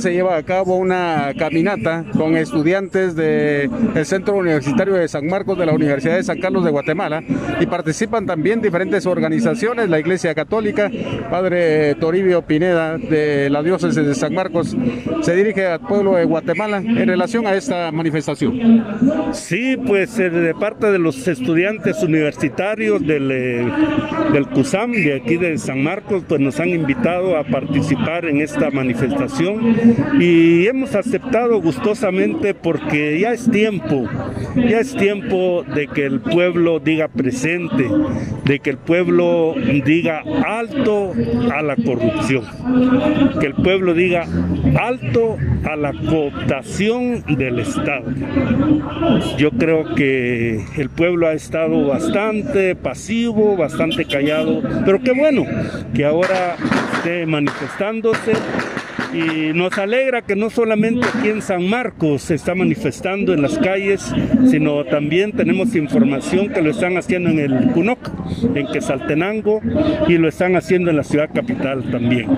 Se lleva a cabo una caminata con estudiantes del Centro Universitario de San Marcos de la Universidad de San Carlos de Guatemala y participan también diferentes organizaciones, la Iglesia Católica, Padre Toribio Pineda de la Diócesis de San Marcos, se dirige al pueblo de Guatemala en relación a esta manifestación. Sí, pues eh, de parte de los estudiantes universitarios del, eh, del CUSAM de aquí de San Marcos, pues nos han invitado a participar en esta manifestación y hemos aceptado gustosamente porque ya es tiempo, ya es tiempo de que el pueblo diga presente, de que el pueblo diga alto a la corrupción, que el pueblo diga alto a la cooptación del Estado. Yo creo que el pueblo ha estado bastante pasivo, bastante callado, pero qué bueno que ahora esté manifestándose y nos alegra que no solamente aquí en San Marcos se está manifestando en las calles, sino también tenemos información que lo están haciendo en el Cunoc, en Quesaltenango y lo están haciendo en la ciudad capital también.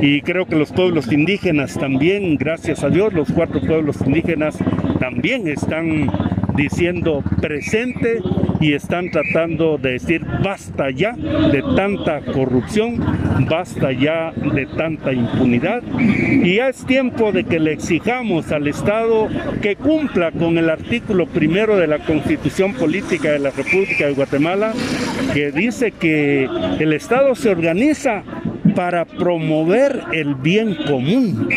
Y creo que los pueblos indígenas también, gracias a Dios, los cuatro pueblos indígenas también están diciendo presente y están tratando de decir basta ya de tanta corrupción, basta ya de tanta impunidad y ya es tiempo de que le exijamos al Estado que cumpla con el artículo primero de la Constitución Política de la República de Guatemala que dice que el Estado se organiza para promover el bien común,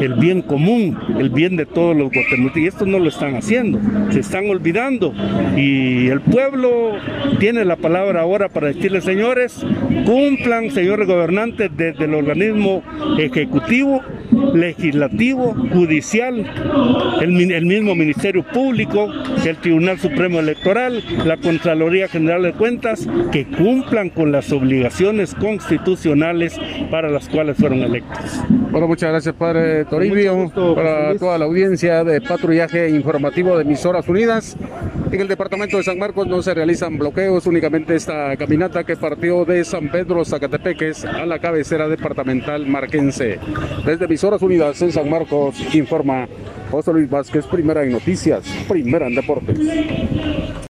el bien común, el bien de todos los guatemaltecos. Y esto no lo están haciendo, se están olvidando. Y el pueblo tiene la palabra ahora para decirle, señores, cumplan, señores gobernantes, desde el organismo ejecutivo, legislativo, judicial, el, el, mismo Ministerio Público, el Tribunal Supremo Electoral, la Contraloría General de Cuentas, que cumplan con las obligaciones constitucionales para las cuales fueron electos. Bueno, muchas gracias, Padre Toribio, para toda la audiencia de patrullaje informativo de Emisoras Unidas. En el departamento de San Marcos no se realizan bloqueos, únicamente esta caminata que partió de San Pedro Zacatepeques a la cabecera departamental marquense. Desde Emisoras Unidas en San Marcos informa José Luis Vázquez, primera en noticias, primera en deportes.